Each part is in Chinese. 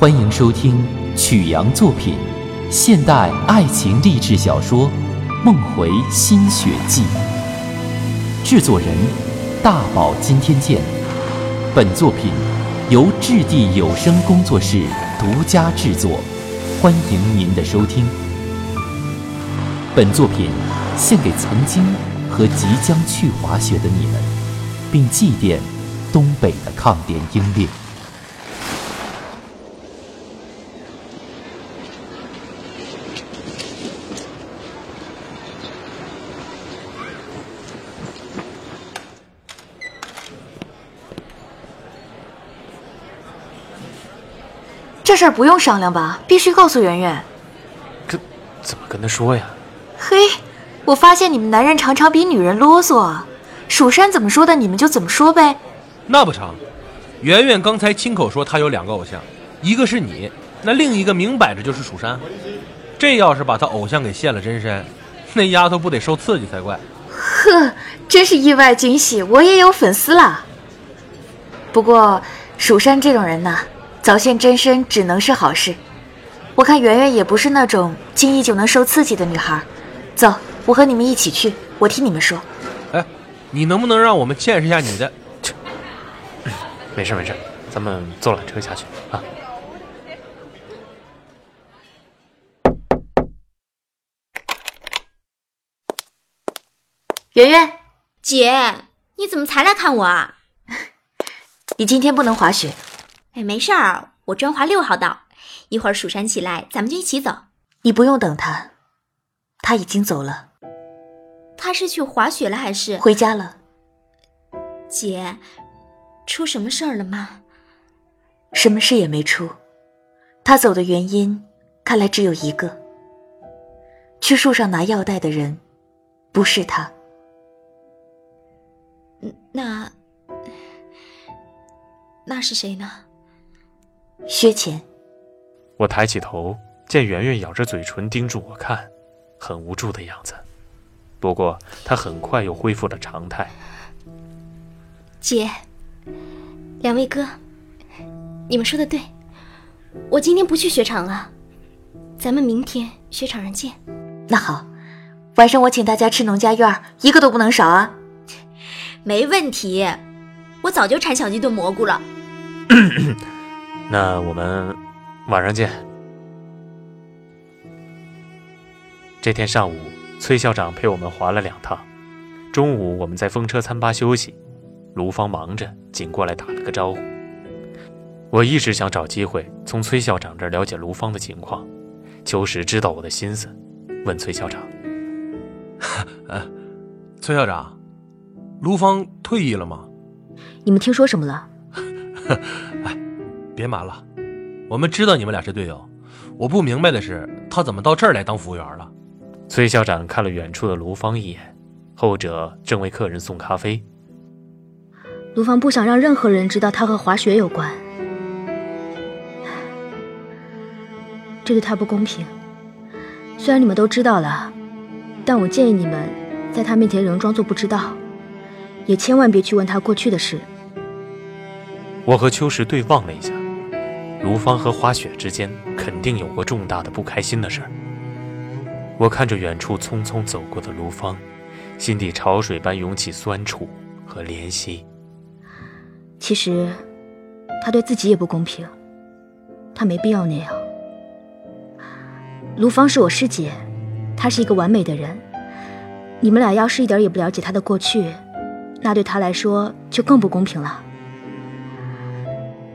欢迎收听曲阳作品现代爱情励志小说《梦回新雪季》，制作人大宝今天见。本作品由质地有声工作室独家制作，欢迎您的收听。本作品献给曾经和即将去滑雪的你们，并祭奠东北的抗联英烈。这事儿不用商量吧？必须告诉圆圆。跟怎么跟他说呀？嘿，我发现你们男人常常比女人啰嗦。蜀山怎么说的，你们就怎么说呗。那不成？圆圆刚才亲口说她有两个偶像，一个是你，那另一个明摆着就是蜀山。这要是把她偶像给现了真身，那丫头不得受刺激才怪。呵，真是意外惊喜，我也有粉丝啦。不过蜀山这种人呐，早现真身只能是好事。我看圆圆也不是那种轻易就能受刺激的女孩。走，我和你们一起去，我替你们说。哎，你能不能让我们见识一下你的？没事没事，咱们坐缆车下去啊。圆圆，姐，你怎么才来看我啊？你今天不能滑雪。哎，没事儿，我专滑六号道。一会儿蜀山起来，咱们就一起走。你不用等他，他已经走了。他是去滑雪了还是回家了？姐，出什么事儿了吗？什么事也没出。他走的原因，看来只有一个。去树上拿药袋的人，不是他。那那是谁呢？薛乾。我抬起头，见圆圆咬着嘴唇盯住我看，很无助的样子。不过她很快又恢复了常态。姐，两位哥，你们说的对，我今天不去雪场了，咱们明天雪场上见。那好，晚上我请大家吃农家院，一个都不能少啊。没问题，我早就馋小鸡炖蘑菇了。那我们晚上见。这天上午，崔校长陪我们滑了两趟。中午我们在风车餐吧休息，卢芳忙着，仅过来打了个招呼。我一直想找机会从崔校长这儿了解卢芳的情况。秋实知道我的心思，问崔校长：“ 哎，崔校长。”卢芳退役了吗？你们听说什么了？哎，别瞒了，我们知道你们俩是队友。我不明白的是，他怎么到这儿来当服务员了？崔校长看了远处的卢芳一眼，后者正为客人送咖啡。卢芳不想让任何人知道他和滑雪有关，这对他不公平。虽然你们都知道了，但我建议你们在他面前仍装作不知道。也千万别去问他过去的事。我和秋实对望了一下，卢芳和花雪之间肯定有过重大的不开心的事儿。我看着远处匆匆走过的卢芳，心底潮水般涌起酸楚和怜惜。其实，他对自己也不公平，他没必要那样。卢芳是我师姐，她是一个完美的人。你们俩要是一点也不了解她的过去。那对她来说就更不公平了。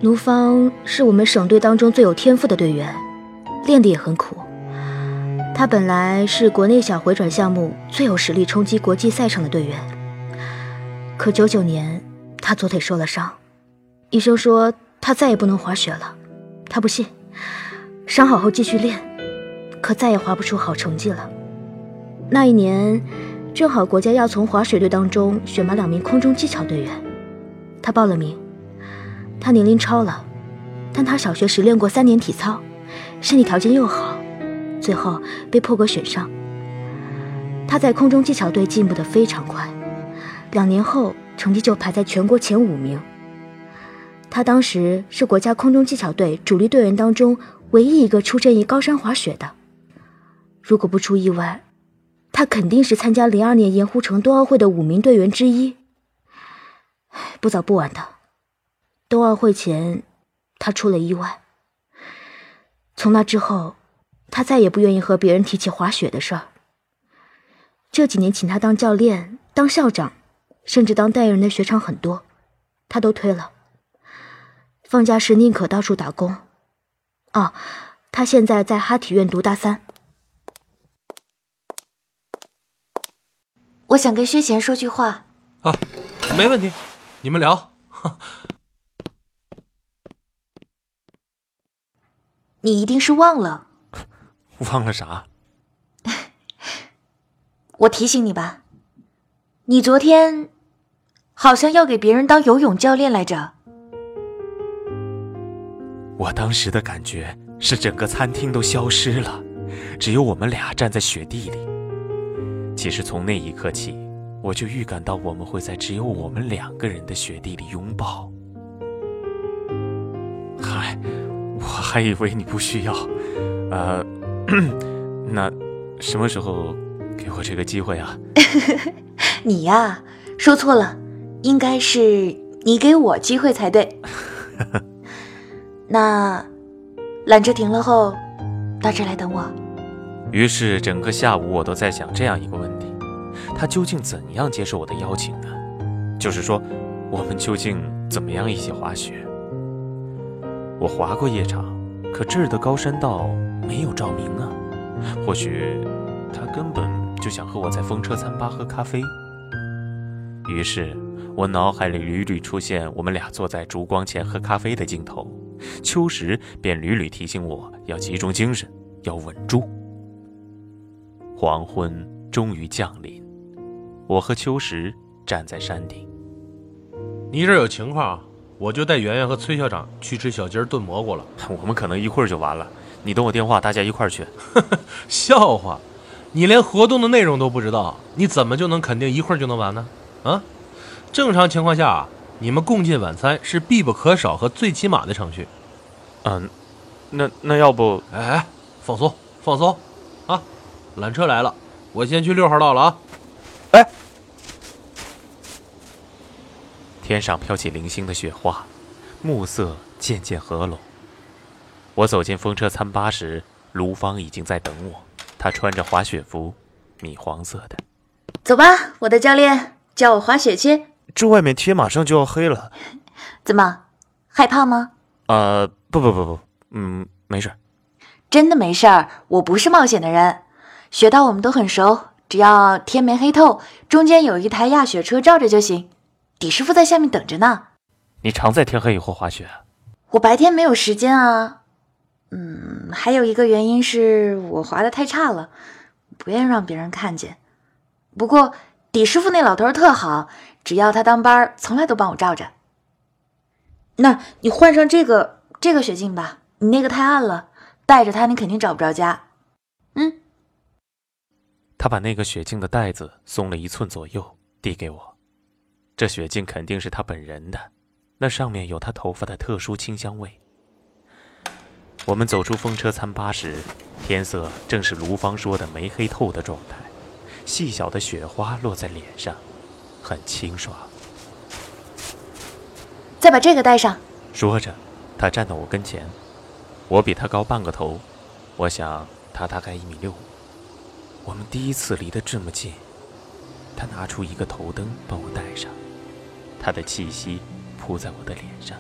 卢芳是我们省队当中最有天赋的队员，练得也很苦。他本来是国内小回转项目最有实力冲击国际赛场的队员，可九九年他左腿受了伤，医生说他再也不能滑雪了。他不信，伤好后继续练，可再也滑不出好成绩了。那一年。正好国家要从滑雪队当中选拔两名空中技巧队员，他报了名。他年龄超了，但他小学时练过三年体操，身体条件又好，最后被破格选上。他在空中技巧队进步的非常快，两年后成绩就排在全国前五名。他当时是国家空中技巧队主力队员当中唯一一个出身于高山滑雪的。如果不出意外，他肯定是参加零二年盐湖城冬奥会的五名队员之一。不早不晚的，冬奥会前，他出了意外。从那之后，他再也不愿意和别人提起滑雪的事儿。这几年请他当教练、当校长，甚至当代言人的雪场很多，他都推了。放假时宁可到处打工。哦，他现在在哈体院读大三。我想跟薛贤说句话。啊，没问题，你们聊。你一定是忘了。忘了啥？我提醒你吧，你昨天好像要给别人当游泳教练来着。我当时的感觉是整个餐厅都消失了，只有我们俩站在雪地里。其实从那一刻起，我就预感到我们会在只有我们两个人的雪地里拥抱。还以为你不需要，呃，那什么时候给我这个机会啊？你呀，说错了，应该是你给我机会才对。那缆车停了后，到这来等我。于是整个下午我都在想这样一个问题：他究竟怎样接受我的邀请呢？就是说，我们究竟怎么样一起滑雪？我滑过夜场，可这儿的高山道没有照明啊。或许他根本就想和我在风车餐吧喝咖啡。于是我脑海里屡屡出现我们俩坐在烛光前喝咖啡的镜头。秋实便屡屡提醒我要集中精神，要稳住。黄昏终于降临，我和秋实站在山顶。你这有情况，我就带圆圆和崔校长去吃小鸡炖蘑菇了。我们可能一会儿就完了，你等我电话，大家一块儿去。笑话，你连活动的内容都不知道，你怎么就能肯定一会儿就能完呢？啊，正常情况下啊。你们共进晚餐是必不可少和最起码的程序。嗯，那那要不……哎，放松放松，啊，缆车来了，我先去六号道了啊。哎，天上飘起零星的雪花，暮色渐渐合拢。我走进风车餐吧时，卢芳已经在等我。她穿着滑雪服，米黄色的。走吧，我的教练，教我滑雪去。这外面天马上就要黑了，怎么害怕吗？呃，不不不不，嗯，没事，真的没事儿。我不是冒险的人，雪道我们都很熟，只要天没黑透，中间有一台压雪车罩着就行。李师傅在下面等着呢。你常在天黑以后滑雪？我白天没有时间啊。嗯，还有一个原因是我滑的太差了，不愿让别人看见。不过李师傅那老头特好。只要他当班，从来都帮我照着。那你换上这个这个雪镜吧，你那个太暗了，带着它你肯定找不着家。嗯。他把那个雪镜的带子松了一寸左右，递给我。这雪镜肯定是他本人的，那上面有他头发的特殊清香味。我们走出风车餐吧时，天色正是卢芳说的没黑透的状态，细小的雪花落在脸上。很清爽。再把这个戴上。说着，他站到我跟前。我比他高半个头，我想他大概一米六五。我们第一次离得这么近。他拿出一个头灯帮我戴上，他的气息扑在我的脸上。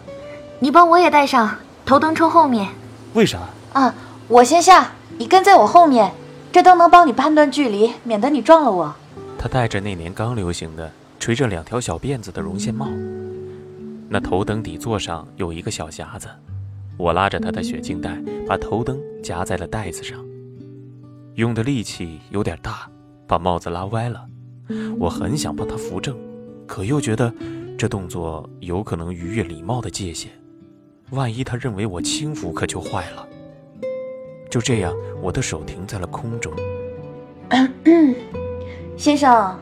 你帮我也戴上，头灯冲后面。为啥？啊，我先下，你跟在我后面。这灯能帮你判断距离，免得你撞了我。他戴着那年刚流行的。垂着两条小辫子的绒线帽，那头灯底座上有一个小匣子，我拉着他的雪镜带，把头灯夹在了袋子上，用的力气有点大，把帽子拉歪了。我很想帮他扶正，可又觉得这动作有可能逾越礼貌的界限，万一他认为我轻浮，可就坏了。就这样，我的手停在了空中。先生。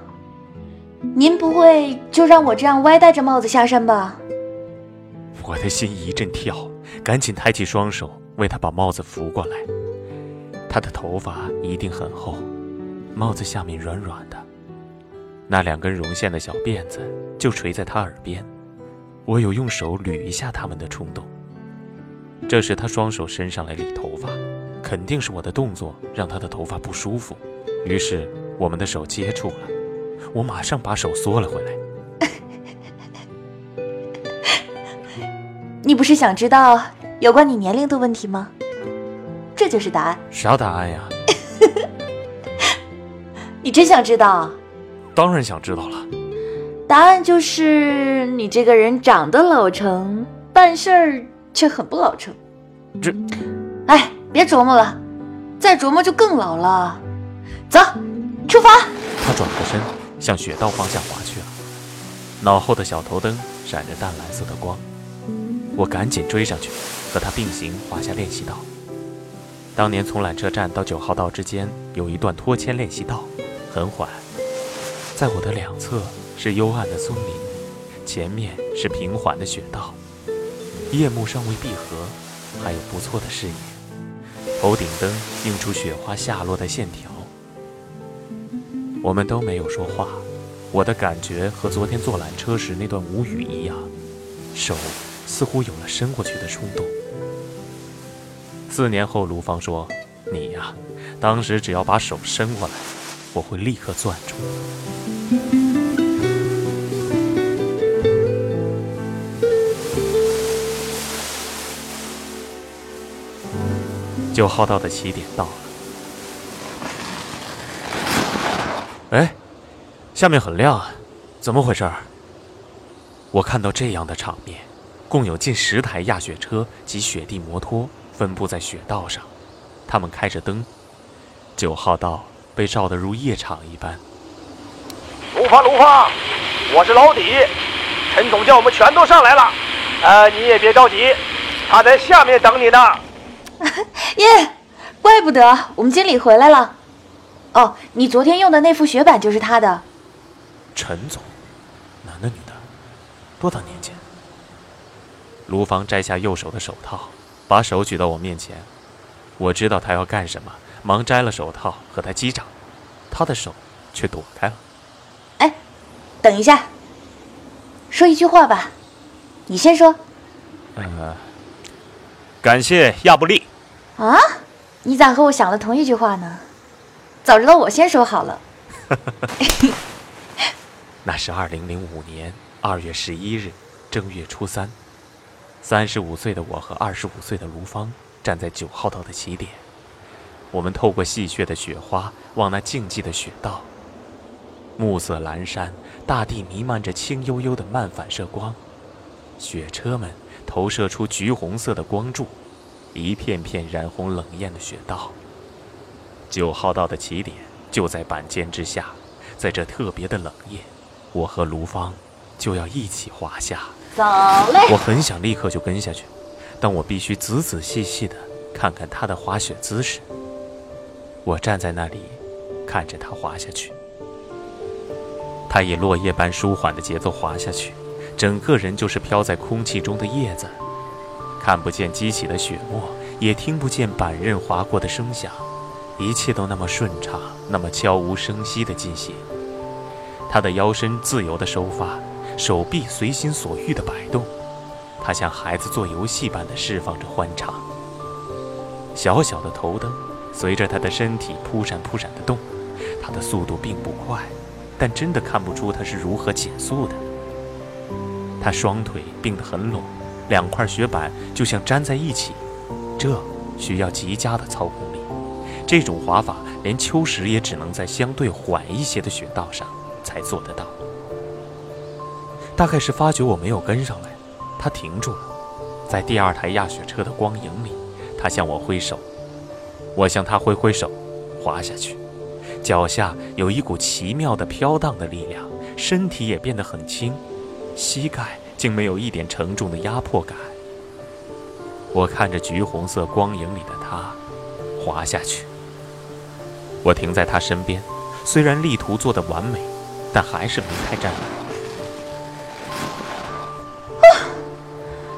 您不会就让我这样歪戴着帽子下山吧？我的心一阵跳，赶紧抬起双手为他把帽子扶过来。他的头发一定很厚，帽子下面软软的，那两根绒线的小辫子就垂在他耳边。我有用手捋一下他们的冲动。这时他双手伸上来理头发，肯定是我的动作让他的头发不舒服，于是我们的手接触了。我马上把手缩了回来。你不是想知道有关你年龄的问题吗？这就是答案。啥答案呀？你真想知道？当然想知道了。答案就是你这个人长得老成，办事儿却很不老成。这，哎，别琢磨了，再琢磨就更老了。走，出发。他转过身，向雪道方向滑去了。脑后的小头灯闪着淡蓝色的光，我赶紧追上去，和他并行滑下练习道。当年从缆车站到九号道之间有一段拖牵练习道，很缓，在我的两侧是幽暗的松林，前面是平缓的雪道。夜幕尚未闭合，还有不错的视野。头顶灯映出雪花下落的线条。我们都没有说话，我的感觉和昨天坐缆车时那段无语一样，手似乎有了伸过去的冲动。四年后，卢芳说：“你呀，当时只要把手伸过来，我会立刻攥住。”九号道的起点到了。哎，下面很亮啊，怎么回事？我看到这样的场面，共有近十台压雪车及雪地摩托分布在雪道上，他们开着灯，九号道被照得如夜场一般。卢芳，卢芳，我是老底，陈总叫我们全都上来了，呃，你也别着急，他在下面等你呢。耶，怪不得我们经理回来了。哦，你昨天用的那副雪板就是他的。陈总，男的女的？多大年纪？卢芳摘下右手的手套，把手举到我面前。我知道他要干什么，忙摘了手套和他击掌，他的手却躲开了。哎，等一下，说一句话吧，你先说。呃，感谢亚布力。啊，你咋和我想的同一句话呢？早知道我先说好了。那是二零零五年二月十一日，正月初三。三十五岁的我和二十五岁的卢芳站在九号道的起点，我们透过戏谑的雪花望那静寂的雪道。暮色阑珊，大地弥漫着青幽幽的漫反射光，雪车们投射出橘红色的光柱，一片片染红冷艳的雪道。九号道的起点就在板间之下，在这特别的冷夜，我和卢芳就要一起滑下。走嘞！我很想立刻就跟下去，但我必须仔仔细细的看看他的滑雪姿势。我站在那里，看着他滑下去。他以落叶般舒缓的节奏滑下去，整个人就是飘在空气中的叶子，看不见激起的雪沫，也听不见板刃划过的声响。一切都那么顺畅，那么悄无声息地进行。他的腰身自由地收发，手臂随心所欲地摆动。他像孩子做游戏般地释放着欢畅。小小的头灯随着他的身体扑闪扑闪地动，他的速度并不快，但真的看不出他是如何减速的。他双腿并得很拢，两块雪板就像粘在一起，这需要极佳的操控力。这种滑法，连秋实也只能在相对缓一些的雪道上才做得到。大概是发觉我没有跟上来，他停住了，在第二台压雪车的光影里，他向我挥手，我向他挥挥手，滑下去，脚下有一股奇妙的飘荡的力量，身体也变得很轻，膝盖竟没有一点沉重的压迫感。我看着橘红色光影里的他，滑下去。我停在他身边，虽然力图做得完美，但还是没太站稳。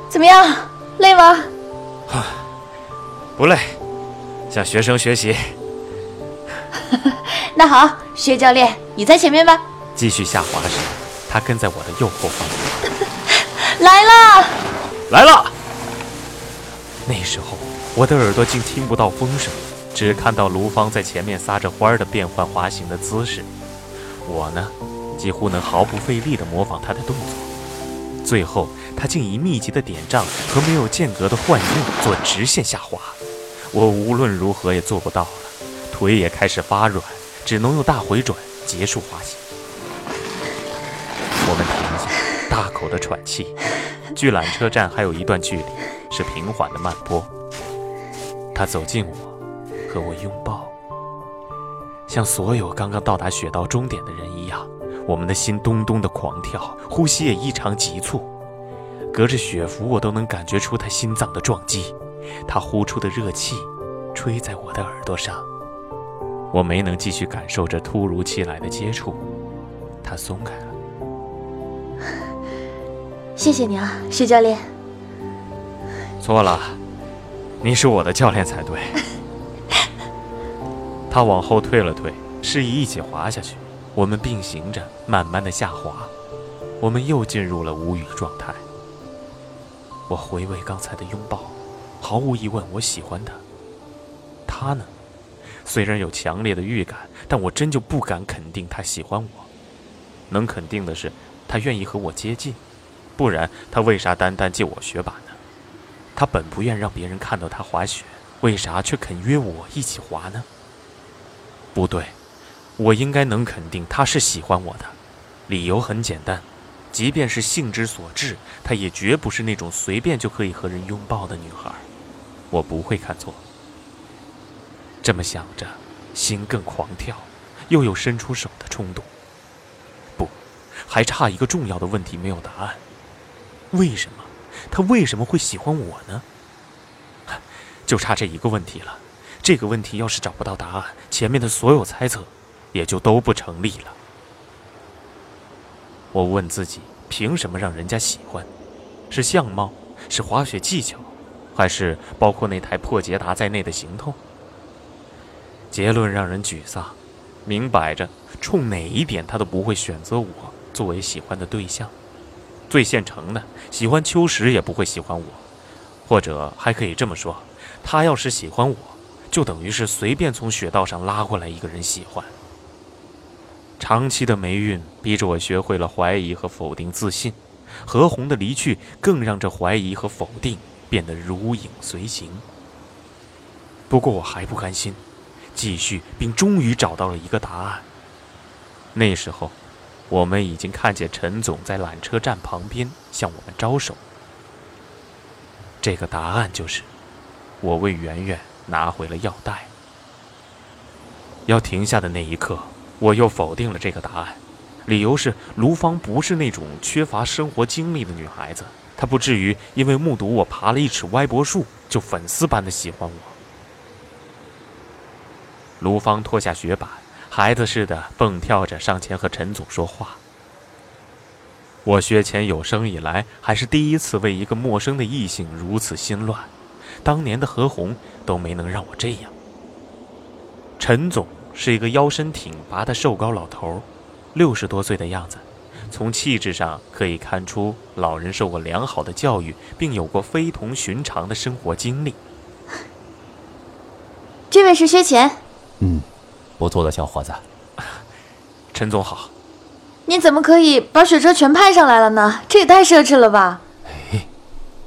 怎么样，累吗？不累，向学生学习。那好，薛教练，你在前面吧。继续下滑时，他跟在我的右后方。来了，来了。那时候，我的耳朵竟听不到风声，只看到卢芳在前面撒着欢儿的变换滑行的姿势。我呢，几乎能毫不费力地模仿他的动作。最后，他竟以密集的点障和没有间隔的换刃做直线下滑。我无论如何也做不到了，腿也开始发软，只能用大回转结束滑行。我们停下，大口的喘气。距缆车站还有一段距离，是平缓的慢坡。他走近我，和我拥抱，像所有刚刚到达雪道终点的人一样，我们的心咚咚的狂跳，呼吸也异常急促。隔着雪服，我都能感觉出他心脏的撞击。他呼出的热气，吹在我的耳朵上。我没能继续感受这突如其来的接触，他松开了。谢谢你啊，徐教练。错了，你是我的教练才对。他往后退了退，示意一起滑下去。我们并行着，慢慢的下滑。我们又进入了无语状态。我回味刚才的拥抱，毫无疑问，我喜欢他。他呢？虽然有强烈的预感，但我真就不敢肯定他喜欢我。能肯定的是，他愿意和我接近。不然，他为啥单单借我雪板呢？他本不愿让别人看到他滑雪，为啥却肯约我一起滑呢？不对，我应该能肯定他是喜欢我的。理由很简单，即便是性之所至，她也绝不是那种随便就可以和人拥抱的女孩。我不会看错。这么想着，心更狂跳，又有伸出手的冲动。不，还差一个重要的问题没有答案。为什么？他为什么会喜欢我呢？就差这一个问题了。这个问题要是找不到答案，前面的所有猜测也就都不成立了。我问自己：凭什么让人家喜欢？是相貌？是滑雪技巧？还是包括那台破捷达在内的行头？结论让人沮丧。明摆着，冲哪一点他都不会选择我作为喜欢的对象。最现成的，喜欢秋实也不会喜欢我，或者还可以这么说，他要是喜欢我，就等于是随便从雪道上拉过来一个人喜欢。长期的霉运逼着我学会了怀疑和否定自信，何红的离去更让这怀疑和否定变得如影随形。不过我还不甘心，继续并终于找到了一个答案。那时候。我们已经看见陈总在缆车站旁边向我们招手。这个答案就是，我为圆圆拿回了药袋。要停下的那一刻，我又否定了这个答案，理由是卢芳不是那种缺乏生活经历的女孩子，她不至于因为目睹我爬了一尺歪脖树就粉丝般的喜欢我。卢芳脱下雪板。孩子似的蹦跳着上前和陈总说话。我学前有生以来还是第一次为一个陌生的异性如此心乱，当年的何红都没能让我这样。陈总是一个腰身挺拔的瘦高老头，六十多岁的样子，从气质上可以看出老人受过良好的教育，并有过非同寻常的生活经历。这位是薛乾，嗯。不错的小伙子，陈总好。你怎么可以把雪车全派上来了呢？这也太奢侈了吧！哎，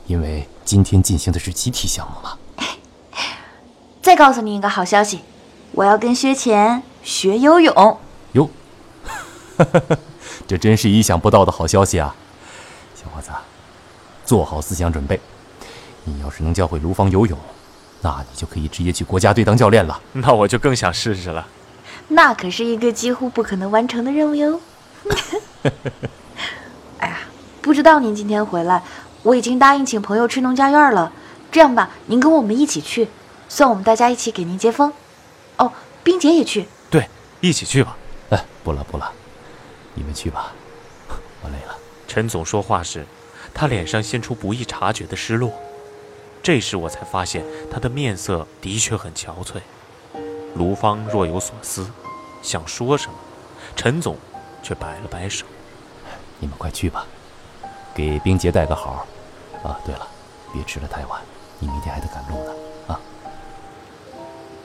因为今天进行的是集体项目嘛。再告诉你一个好消息，我要跟薛乾学游泳。哟，这真是意想不到的好消息啊！小伙子，做好思想准备。你要是能教会卢芳游泳，那你就可以直接去国家队当教练了。那我就更想试试了。那可是一个几乎不可能完成的任务哟。哎呀，不知道您今天回来，我已经答应请朋友吃农家院了。这样吧，您跟我们一起去，算我们大家一起给您接风。哦，冰姐也去。对，一起去吧。哎，不了不了，你们去吧，我累了。陈总说话时，他脸上现出不易察觉的失落。这时我才发现他的面色的确很憔悴。卢芳若有所思，想说什么，陈总却摆了摆手：“你们快去吧，给冰洁带个好。啊，对了，别吃了太晚，你明天还得赶路呢。啊，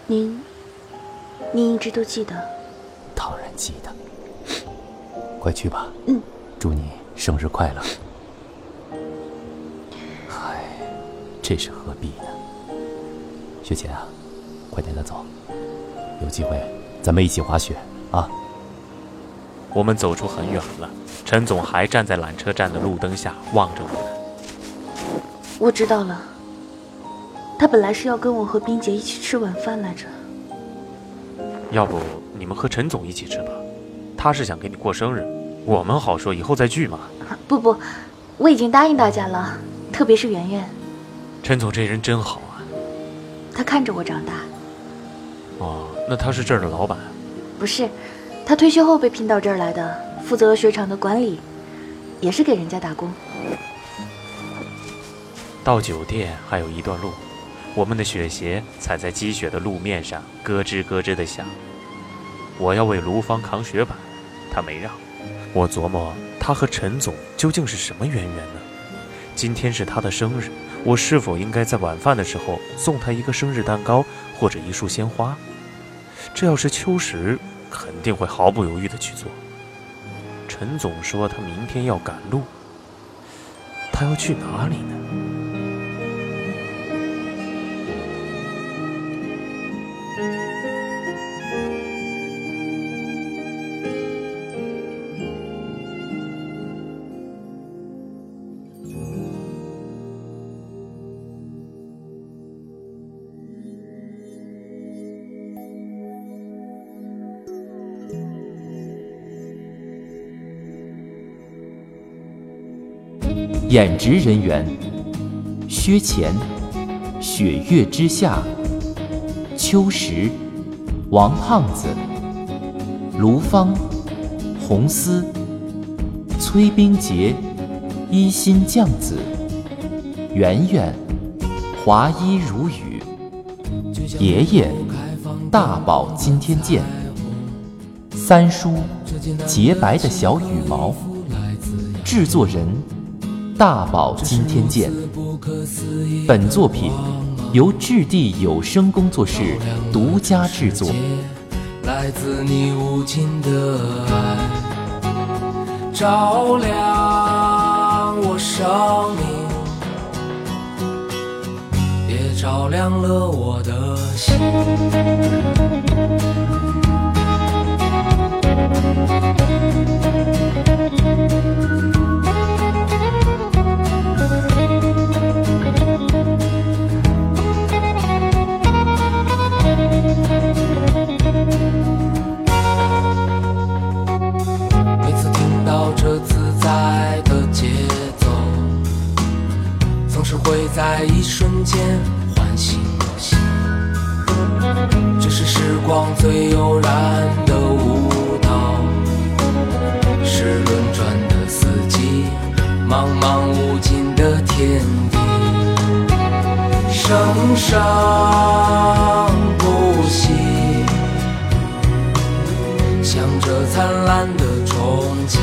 您，您一直都记得？当然记得。快去吧。嗯，祝你生日快乐。这是何必呢？雪琴啊，快点的走。有机会，咱们一起滑雪啊！我们走出很远了，陈总还站在缆车站的路灯下望着我们。我知道了，他本来是要跟我和冰姐一起吃晚饭来着。要不你们和陈总一起吃吧？他是想给你过生日，我们好说以后再聚嘛。不不，我已经答应大家了，特别是圆圆。陈总这人真好啊，他看着我长大。哦。那他是这儿的老板？不是，他退休后被聘到这儿来的，负责雪场的管理，也是给人家打工。到酒店还有一段路，我们的雪鞋踩在积雪的路面上，咯吱咯吱的响。我要为卢芳扛雪板，他没让。我琢磨，他和陈总究竟是什么渊源呢？今天是他的生日，我是否应该在晚饭的时候送他一个生日蛋糕或者一束鲜花？这要是秋实，肯定会毫不犹豫的去做。陈总说他明天要赶路，他要去哪里呢？演职人员：薛乾、雪月之下、秋实、王胖子、卢芳、红丝、崔冰洁、一心酱子、圆圆、华衣如雨、爷爷、大宝今天见、三叔、洁白的小羽毛、制作人。大宝今天见。本作品由质地有声工作室独家制作。来自你无尽的爱，照亮我生命，也照亮了我的心。在一瞬间唤醒我心，这是时光最悠然的舞蹈，是轮转的四季，茫茫无尽的天地，生生不息，向着灿烂的憧憬。